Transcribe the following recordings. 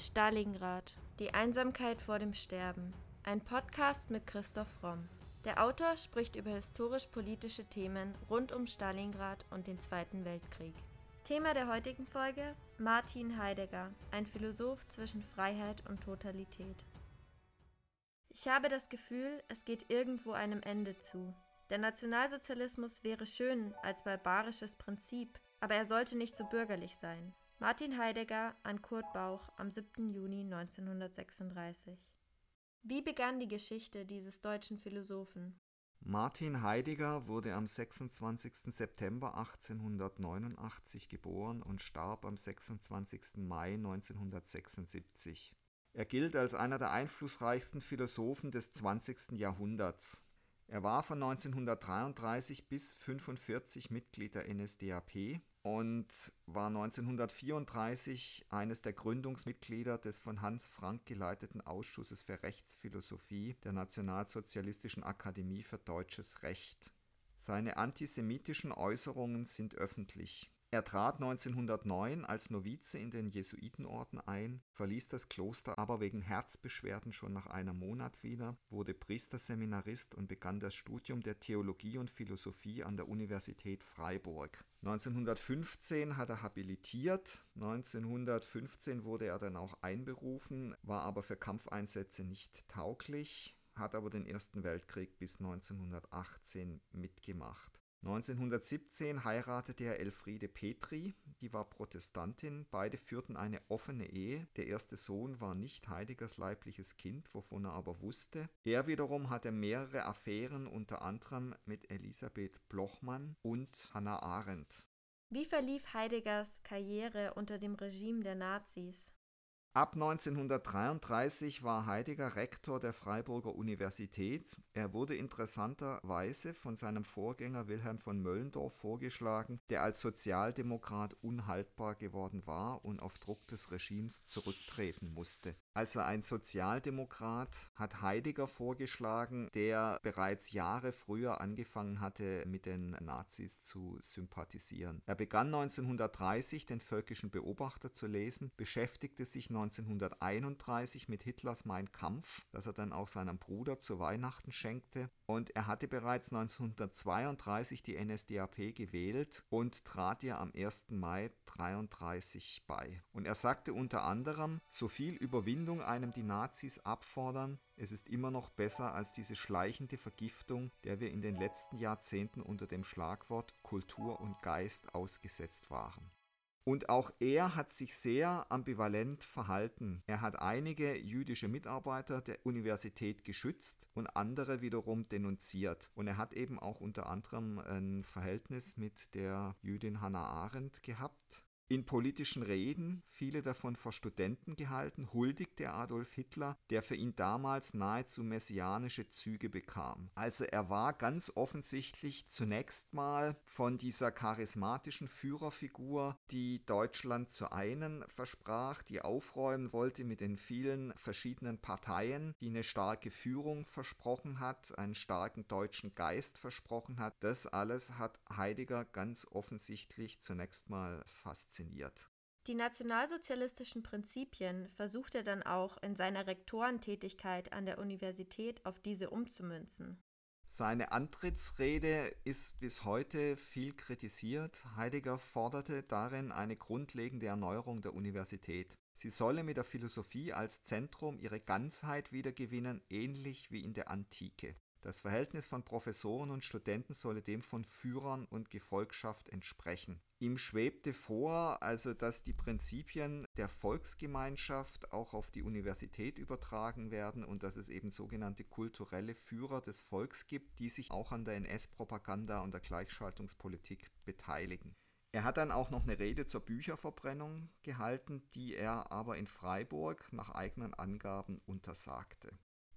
Stalingrad. Die Einsamkeit vor dem Sterben. Ein Podcast mit Christoph Romm. Der Autor spricht über historisch-politische Themen rund um Stalingrad und den Zweiten Weltkrieg. Thema der heutigen Folge: Martin Heidegger, ein Philosoph zwischen Freiheit und Totalität. Ich habe das Gefühl, es geht irgendwo einem Ende zu. Der Nationalsozialismus wäre schön als barbarisches Prinzip, aber er sollte nicht so bürgerlich sein. Martin Heidegger an Kurt Bauch am 7. Juni 1936. Wie begann die Geschichte dieses deutschen Philosophen? Martin Heidegger wurde am 26. September 1889 geboren und starb am 26. Mai 1976. Er gilt als einer der einflussreichsten Philosophen des 20. Jahrhunderts. Er war von 1933 bis 1945 Mitglied der NSDAP und war 1934 eines der Gründungsmitglieder des von Hans Frank geleiteten Ausschusses für Rechtsphilosophie der Nationalsozialistischen Akademie für Deutsches Recht. Seine antisemitischen Äußerungen sind öffentlich. Er trat 1909 als Novize in den Jesuitenorden ein, verließ das Kloster aber wegen Herzbeschwerden schon nach einem Monat wieder, wurde Priesterseminarist und begann das Studium der Theologie und Philosophie an der Universität Freiburg. 1915 hat er habilitiert, 1915 wurde er dann auch einberufen, war aber für Kampfeinsätze nicht tauglich, hat aber den Ersten Weltkrieg bis 1918 mitgemacht. 1917 heiratete er Elfriede Petri, die war Protestantin, beide führten eine offene Ehe, der erste Sohn war nicht Heideggers leibliches Kind, wovon er aber wusste. Er wiederum hatte mehrere Affären, unter anderem mit Elisabeth Blochmann und Hannah Arendt. Wie verlief Heideggers Karriere unter dem Regime der Nazis? Ab 1933 war Heidegger Rektor der Freiburger Universität. Er wurde interessanterweise von seinem Vorgänger Wilhelm von Möllendorf vorgeschlagen, der als Sozialdemokrat unhaltbar geworden war und auf Druck des Regimes zurücktreten musste. Also ein Sozialdemokrat hat Heidegger vorgeschlagen, der bereits Jahre früher angefangen hatte, mit den Nazis zu sympathisieren. Er begann 1930 den Völkischen Beobachter zu lesen, beschäftigte sich 1931 mit Hitlers Mein Kampf, das er dann auch seinem Bruder zu Weihnachten schenkte, und er hatte bereits 1932 die NSDAP gewählt und trat ihr am 1. Mai 1933 bei. Und er sagte unter anderem, so viel Überwindung einem die Nazis abfordern, es ist immer noch besser als diese schleichende Vergiftung, der wir in den letzten Jahrzehnten unter dem Schlagwort Kultur und Geist ausgesetzt waren. Und auch er hat sich sehr ambivalent verhalten. Er hat einige jüdische Mitarbeiter der Universität geschützt und andere wiederum denunziert. Und er hat eben auch unter anderem ein Verhältnis mit der Jüdin Hannah Arendt gehabt in politischen Reden, viele davon vor Studenten gehalten, huldigte Adolf Hitler, der für ihn damals nahezu messianische Züge bekam. Also er war ganz offensichtlich zunächst mal von dieser charismatischen Führerfigur, die Deutschland zu einen versprach, die aufräumen wollte mit den vielen verschiedenen Parteien, die eine starke Führung versprochen hat, einen starken deutschen Geist versprochen hat. Das alles hat Heidegger ganz offensichtlich zunächst mal fasziniert fasziniert. Die nationalsozialistischen Prinzipien versucht er dann auch in seiner Rektorentätigkeit an der Universität auf diese umzumünzen. Seine Antrittsrede ist bis heute viel kritisiert. Heidegger forderte darin eine grundlegende Erneuerung der Universität. Sie solle mit der Philosophie als Zentrum ihre Ganzheit wiedergewinnen, ähnlich wie in der Antike. Das Verhältnis von Professoren und Studenten solle dem von Führern und Gefolgschaft entsprechen. Ihm schwebte vor, also dass die Prinzipien der Volksgemeinschaft auch auf die Universität übertragen werden und dass es eben sogenannte kulturelle Führer des Volks gibt, die sich auch an der NS-Propaganda und der Gleichschaltungspolitik beteiligen. Er hat dann auch noch eine Rede zur Bücherverbrennung gehalten, die er aber in Freiburg nach eigenen Angaben untersagte.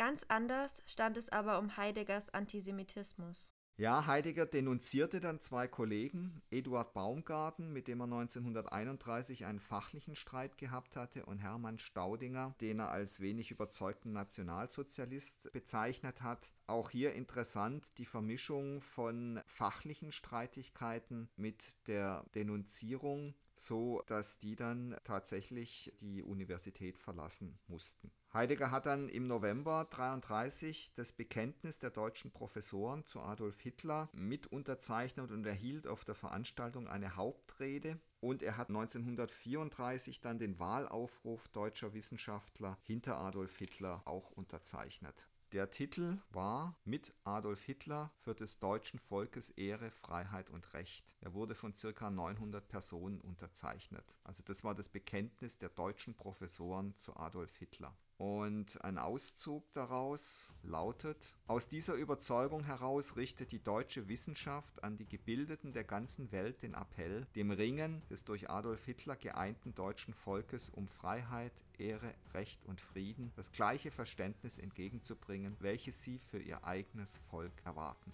Ganz anders stand es aber um Heideggers Antisemitismus. Ja, Heidegger denunzierte dann zwei Kollegen, Eduard Baumgarten, mit dem er 1931 einen fachlichen Streit gehabt hatte, und Hermann Staudinger, den er als wenig überzeugten Nationalsozialist bezeichnet hat. Auch hier interessant die Vermischung von fachlichen Streitigkeiten mit der Denunzierung so dass die dann tatsächlich die Universität verlassen mussten. Heidegger hat dann im November 33 das Bekenntnis der deutschen Professoren zu Adolf Hitler mit unterzeichnet und erhielt auf der Veranstaltung eine Hauptrede. Und er hat 1934 dann den Wahlaufruf deutscher Wissenschaftler hinter Adolf Hitler auch unterzeichnet. Der Titel war Mit Adolf Hitler für des deutschen Volkes Ehre, Freiheit und Recht. Er wurde von ca. 900 Personen unterzeichnet. Also das war das Bekenntnis der deutschen Professoren zu Adolf Hitler. Und ein Auszug daraus lautet, aus dieser Überzeugung heraus richtet die deutsche Wissenschaft an die Gebildeten der ganzen Welt den Appell, dem Ringen des durch Adolf Hitler geeinten deutschen Volkes um Freiheit, Ehre, Recht und Frieden das gleiche Verständnis entgegenzubringen, welches sie für ihr eigenes Volk erwarten.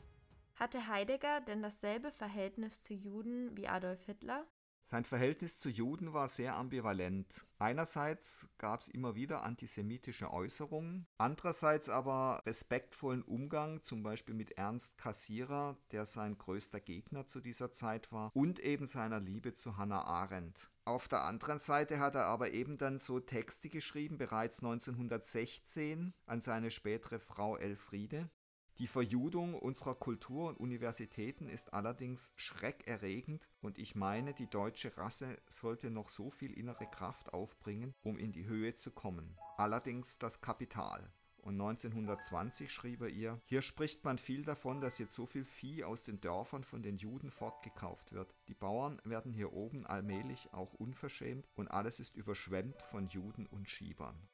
Hatte Heidegger denn dasselbe Verhältnis zu Juden wie Adolf Hitler? Sein Verhältnis zu Juden war sehr ambivalent. Einerseits gab es immer wieder antisemitische Äußerungen, andererseits aber respektvollen Umgang, zum Beispiel mit Ernst Kassierer, der sein größter Gegner zu dieser Zeit war, und eben seiner Liebe zu Hannah Arendt. Auf der anderen Seite hat er aber eben dann so Texte geschrieben, bereits 1916 an seine spätere Frau Elfriede, die Verjudung unserer Kultur und Universitäten ist allerdings schreckerregend und ich meine, die deutsche Rasse sollte noch so viel innere Kraft aufbringen, um in die Höhe zu kommen. Allerdings das Kapital. Und 1920 schrieb er ihr, hier spricht man viel davon, dass jetzt so viel Vieh aus den Dörfern von den Juden fortgekauft wird. Die Bauern werden hier oben allmählich auch unverschämt und alles ist überschwemmt von Juden und Schiebern.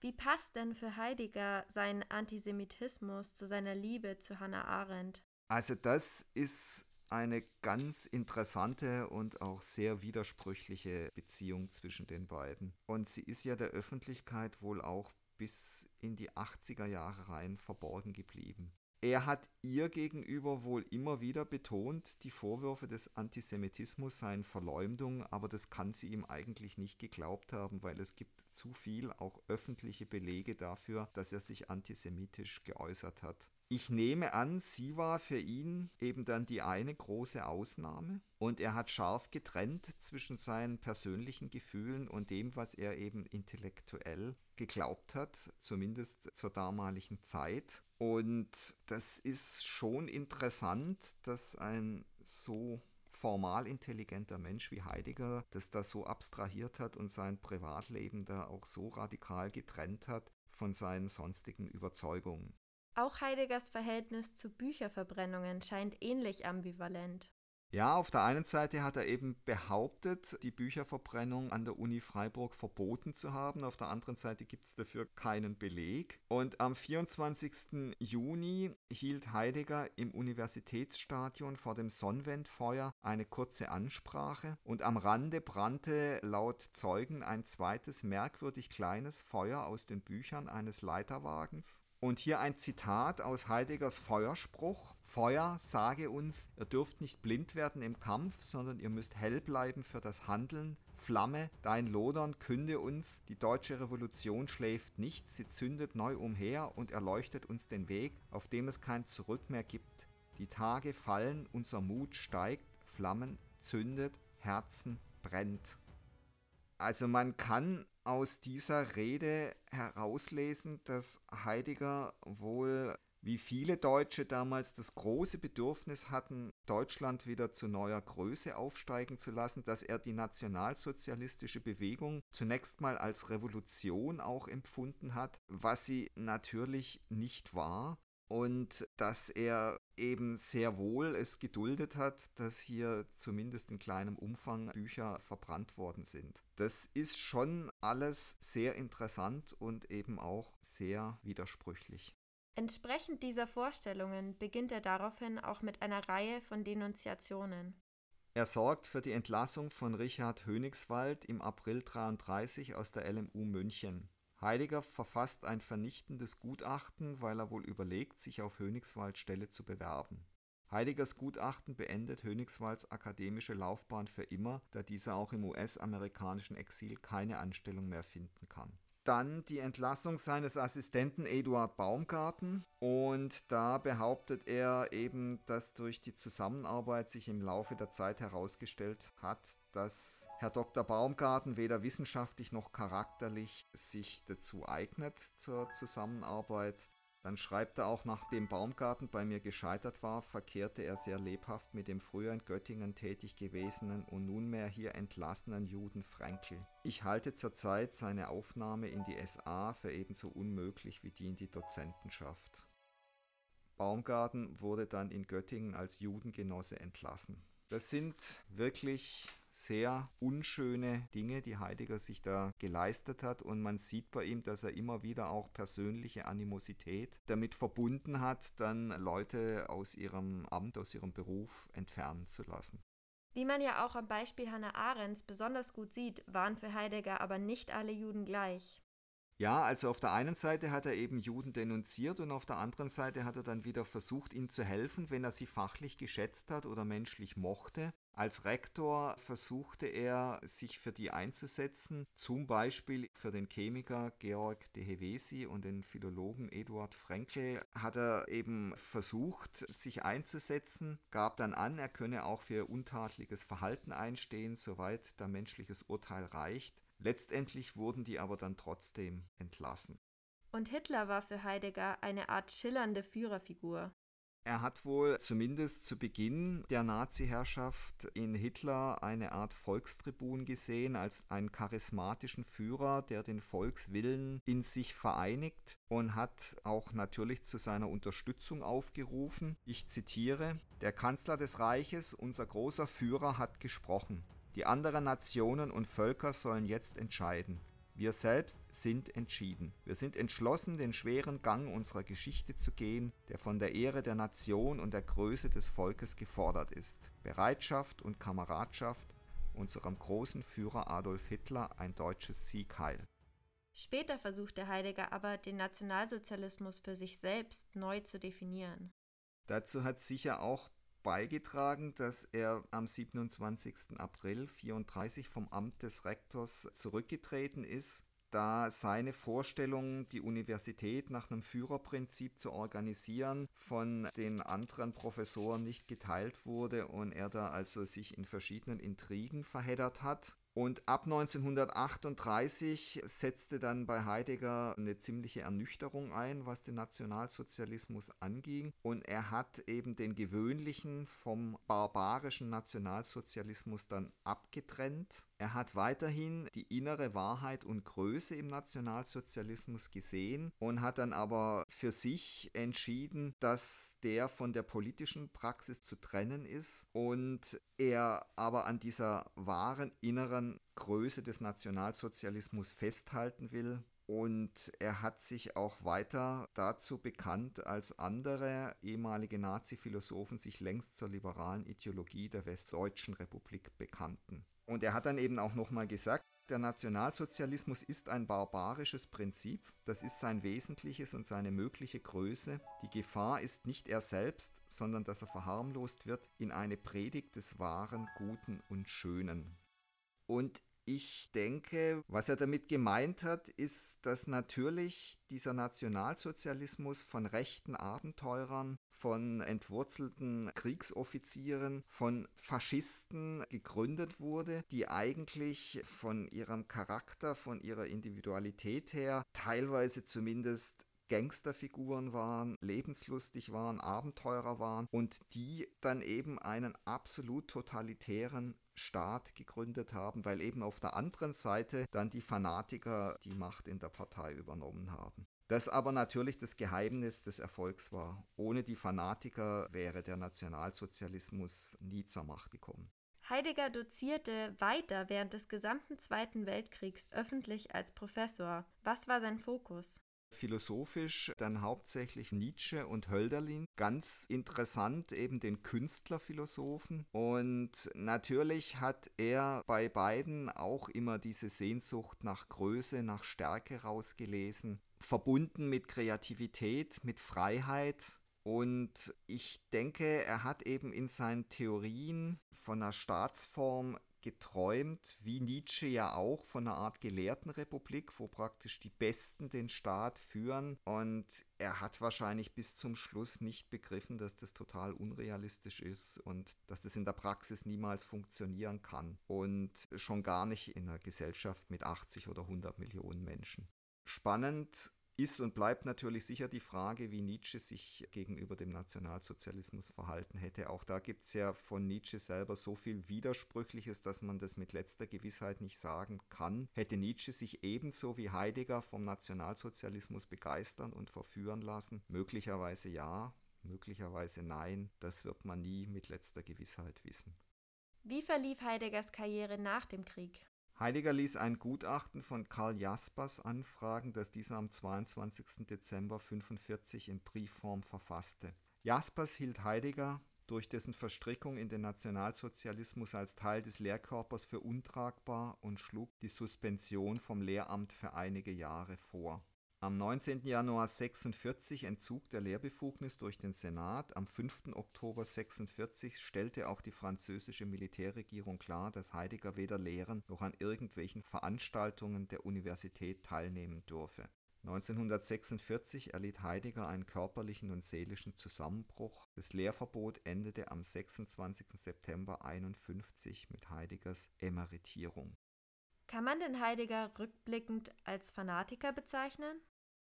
Wie passt denn für Heidegger sein Antisemitismus zu seiner Liebe zu Hannah Arendt? Also das ist eine ganz interessante und auch sehr widersprüchliche Beziehung zwischen den beiden. Und sie ist ja der Öffentlichkeit wohl auch bis in die 80er Jahre rein verborgen geblieben. Er hat ihr gegenüber wohl immer wieder betont, die Vorwürfe des Antisemitismus seien Verleumdung, aber das kann sie ihm eigentlich nicht geglaubt haben, weil es gibt zu viel auch öffentliche Belege dafür, dass er sich antisemitisch geäußert hat. Ich nehme an, sie war für ihn eben dann die eine große Ausnahme und er hat scharf getrennt zwischen seinen persönlichen Gefühlen und dem, was er eben intellektuell geglaubt hat, zumindest zur damaligen Zeit. Und das ist schon interessant, dass ein so formal intelligenter Mensch wie Heidegger das da so abstrahiert hat und sein Privatleben da auch so radikal getrennt hat von seinen sonstigen Überzeugungen. Auch Heideggers Verhältnis zu Bücherverbrennungen scheint ähnlich ambivalent. Ja, auf der einen Seite hat er eben behauptet, die Bücherverbrennung an der Uni Freiburg verboten zu haben. Auf der anderen Seite gibt es dafür keinen Beleg. Und am 24. Juni hielt Heidegger im Universitätsstadion vor dem Sonnenwendfeuer eine kurze Ansprache und am Rande brannte laut Zeugen ein zweites merkwürdig kleines Feuer aus den Büchern eines Leiterwagens. Und hier ein Zitat aus Heideggers Feuerspruch. Feuer, sage uns, ihr dürft nicht blind werden im Kampf, sondern ihr müsst hell bleiben für das Handeln. Flamme, dein Lodern künde uns, die deutsche Revolution schläft nicht, sie zündet neu umher und erleuchtet uns den Weg, auf dem es kein Zurück mehr gibt. Die Tage fallen, unser Mut steigt, Flammen zündet, Herzen brennt. Also man kann aus dieser Rede herauslesen, dass Heidegger wohl wie viele Deutsche damals das große Bedürfnis hatten, Deutschland wieder zu neuer Größe aufsteigen zu lassen, dass er die nationalsozialistische Bewegung zunächst mal als Revolution auch empfunden hat, was sie natürlich nicht war und dass er eben sehr wohl es geduldet hat, dass hier zumindest in kleinem Umfang Bücher verbrannt worden sind. Das ist schon alles sehr interessant und eben auch sehr widersprüchlich. Entsprechend dieser Vorstellungen beginnt er daraufhin auch mit einer Reihe von Denunziationen. Er sorgt für die Entlassung von Richard Hönigswald im April 33 aus der LMU München. Heidegger verfasst ein vernichtendes Gutachten, weil er wohl überlegt, sich auf Hönigswalds Stelle zu bewerben. Heideggers Gutachten beendet Hönigswalds akademische Laufbahn für immer, da dieser auch im US-amerikanischen Exil keine Anstellung mehr finden kann. Dann die Entlassung seines Assistenten Eduard Baumgarten. Und da behauptet er eben, dass durch die Zusammenarbeit sich im Laufe der Zeit herausgestellt hat, dass Herr Dr. Baumgarten weder wissenschaftlich noch charakterlich sich dazu eignet zur Zusammenarbeit. Dann schreibt er auch, nachdem Baumgarten bei mir gescheitert war, verkehrte er sehr lebhaft mit dem früher in Göttingen tätig gewesenen und nunmehr hier entlassenen Juden Frenkel. Ich halte zurzeit seine Aufnahme in die SA für ebenso unmöglich wie die in die Dozentenschaft. Baumgarten wurde dann in Göttingen als Judengenosse entlassen. Das sind wirklich sehr unschöne Dinge, die Heidegger sich da geleistet hat und man sieht bei ihm, dass er immer wieder auch persönliche Animosität damit verbunden hat, dann Leute aus ihrem Amt, aus ihrem Beruf entfernen zu lassen. Wie man ja auch am Beispiel Hannah Arendts besonders gut sieht, waren für Heidegger aber nicht alle Juden gleich. Ja, also auf der einen Seite hat er eben Juden denunziert und auf der anderen Seite hat er dann wieder versucht, ihnen zu helfen, wenn er sie fachlich geschätzt hat oder menschlich mochte. Als Rektor versuchte er, sich für die einzusetzen, zum Beispiel für den Chemiker Georg de Hevesi und den Philologen Eduard Frenkel hat er eben versucht, sich einzusetzen, gab dann an, er könne auch für untadliges Verhalten einstehen, soweit der menschliches Urteil reicht. Letztendlich wurden die aber dann trotzdem entlassen. Und Hitler war für Heidegger eine Art schillernde Führerfigur. Er hat wohl zumindest zu Beginn der Nazi-Herrschaft in Hitler eine Art Volkstribun gesehen, als einen charismatischen Führer, der den Volkswillen in sich vereinigt und hat auch natürlich zu seiner Unterstützung aufgerufen. Ich zitiere, der Kanzler des Reiches, unser großer Führer, hat gesprochen. Die anderen Nationen und Völker sollen jetzt entscheiden. Wir selbst sind entschieden. Wir sind entschlossen, den schweren Gang unserer Geschichte zu gehen, der von der Ehre der Nation und der Größe des Volkes gefordert ist. Bereitschaft und Kameradschaft unserem großen Führer Adolf Hitler ein deutsches Siegheil. Später versuchte Heidegger aber, den Nationalsozialismus für sich selbst neu zu definieren. Dazu hat sicher auch beigetragen, dass er am 27. April 34 vom Amt des Rektors zurückgetreten ist, da seine Vorstellung, die Universität nach einem Führerprinzip zu organisieren, von den anderen Professoren nicht geteilt wurde und er da also sich in verschiedenen Intrigen verheddert hat. Und ab 1938 setzte dann bei Heidegger eine ziemliche Ernüchterung ein, was den Nationalsozialismus anging. Und er hat eben den gewöhnlichen vom barbarischen Nationalsozialismus dann abgetrennt. Er hat weiterhin die innere Wahrheit und Größe im Nationalsozialismus gesehen und hat dann aber für sich entschieden, dass der von der politischen Praxis zu trennen ist und er aber an dieser wahren inneren Größe des Nationalsozialismus festhalten will. Und er hat sich auch weiter dazu bekannt, als andere ehemalige Nazi-Philosophen sich längst zur liberalen Ideologie der Westdeutschen Republik bekannten. Und er hat dann eben auch nochmal gesagt, der Nationalsozialismus ist ein barbarisches Prinzip, das ist sein Wesentliches und seine mögliche Größe. Die Gefahr ist nicht er selbst, sondern dass er verharmlost wird in eine Predigt des Wahren, Guten und Schönen. Und ich denke, was er damit gemeint hat, ist, dass natürlich dieser Nationalsozialismus von rechten Abenteurern, von entwurzelten Kriegsoffizieren, von Faschisten gegründet wurde, die eigentlich von ihrem Charakter, von ihrer Individualität her, teilweise zumindest Gangsterfiguren waren, lebenslustig waren, Abenteurer waren und die dann eben einen absolut totalitären Staat gegründet haben, weil eben auf der anderen Seite dann die Fanatiker die Macht in der Partei übernommen haben. Das aber natürlich das Geheimnis des Erfolgs war. Ohne die Fanatiker wäre der Nationalsozialismus nie zur Macht gekommen. Heidegger dozierte weiter während des gesamten Zweiten Weltkriegs öffentlich als Professor. Was war sein Fokus? Philosophisch dann hauptsächlich Nietzsche und Hölderlin. Ganz interessant eben den Künstlerphilosophen. Und natürlich hat er bei beiden auch immer diese Sehnsucht nach Größe, nach Stärke rausgelesen. Verbunden mit Kreativität, mit Freiheit. Und ich denke, er hat eben in seinen Theorien von einer Staatsform geträumt, wie Nietzsche ja auch, von einer Art Gelehrtenrepublik, wo praktisch die Besten den Staat führen. Und er hat wahrscheinlich bis zum Schluss nicht begriffen, dass das total unrealistisch ist und dass das in der Praxis niemals funktionieren kann. Und schon gar nicht in einer Gesellschaft mit 80 oder 100 Millionen Menschen. Spannend ist und bleibt natürlich sicher die Frage, wie Nietzsche sich gegenüber dem Nationalsozialismus verhalten hätte. Auch da gibt es ja von Nietzsche selber so viel Widersprüchliches, dass man das mit letzter Gewissheit nicht sagen kann. Hätte Nietzsche sich ebenso wie Heidegger vom Nationalsozialismus begeistern und verführen lassen? Möglicherweise ja, möglicherweise nein. Das wird man nie mit letzter Gewissheit wissen. Wie verlief Heideggers Karriere nach dem Krieg? Heidegger ließ ein Gutachten von Karl Jaspers anfragen, das dieser am 22. Dezember 1945 in Briefform verfasste. Jaspers hielt Heidegger durch dessen Verstrickung in den Nationalsozialismus als Teil des Lehrkörpers für untragbar und schlug die Suspension vom Lehramt für einige Jahre vor am 19. Januar 1946 entzog der Lehrbefugnis durch den Senat. Am 5. Oktober 1946 stellte auch die französische Militärregierung klar, dass Heidegger weder lehren noch an irgendwelchen Veranstaltungen der Universität teilnehmen dürfe. 1946 erlitt Heidegger einen körperlichen und seelischen Zusammenbruch. Das Lehrverbot endete am 26. September 1951 mit Heideggers Emeritierung. Kann man den Heidegger rückblickend als Fanatiker bezeichnen?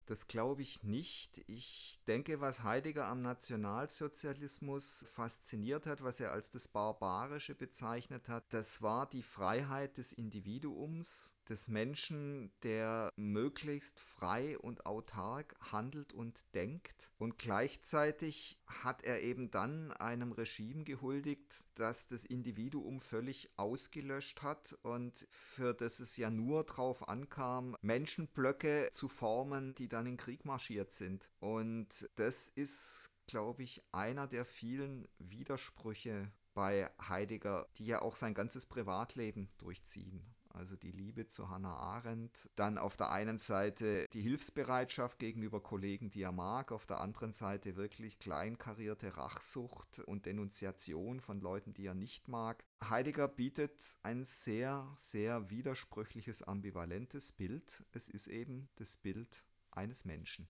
Das glaube ich nicht. Ich denke, was Heidegger am Nationalsozialismus fasziniert hat, was er als das Barbarische bezeichnet hat, das war die Freiheit des Individuums, des Menschen, der möglichst frei und autark handelt und denkt. Und gleichzeitig hat er eben dann einem Regime gehuldigt, das das Individuum völlig ausgelöscht hat und für das es ja nur darauf ankam, Menschenblöcke zu formen, die dann in Krieg marschiert sind. Und das ist, glaube ich, einer der vielen Widersprüche bei Heidegger, die ja auch sein ganzes Privatleben durchziehen also die Liebe zu Hannah Arendt. Dann auf der einen Seite die Hilfsbereitschaft gegenüber Kollegen, die er mag, auf der anderen Seite wirklich kleinkarierte Rachsucht und Denunziation von Leuten, die er nicht mag. Heidegger bietet ein sehr, sehr widersprüchliches, ambivalentes Bild. Es ist eben das Bild eines Menschen.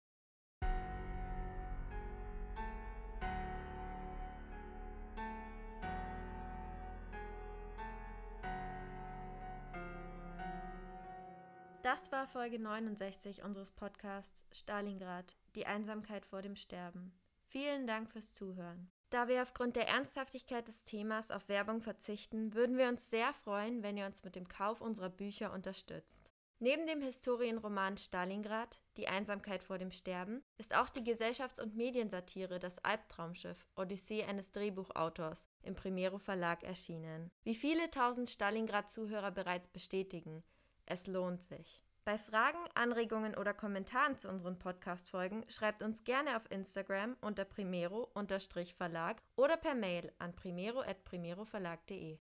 Das war Folge 69 unseres Podcasts Stalingrad, die Einsamkeit vor dem Sterben. Vielen Dank fürs Zuhören. Da wir aufgrund der Ernsthaftigkeit des Themas auf Werbung verzichten, würden wir uns sehr freuen, wenn ihr uns mit dem Kauf unserer Bücher unterstützt. Neben dem Historienroman Stalingrad, Die Einsamkeit vor dem Sterben, ist auch die Gesellschafts- und Mediensatire Das Albtraumschiff, Odyssee eines Drehbuchautors, im Primero Verlag erschienen. Wie viele tausend Stalingrad-Zuhörer bereits bestätigen, es lohnt sich. Bei Fragen, Anregungen oder Kommentaren zu unseren Podcast-Folgen schreibt uns gerne auf Instagram unter primero-verlag oder per Mail an primero.primeroverlag.de.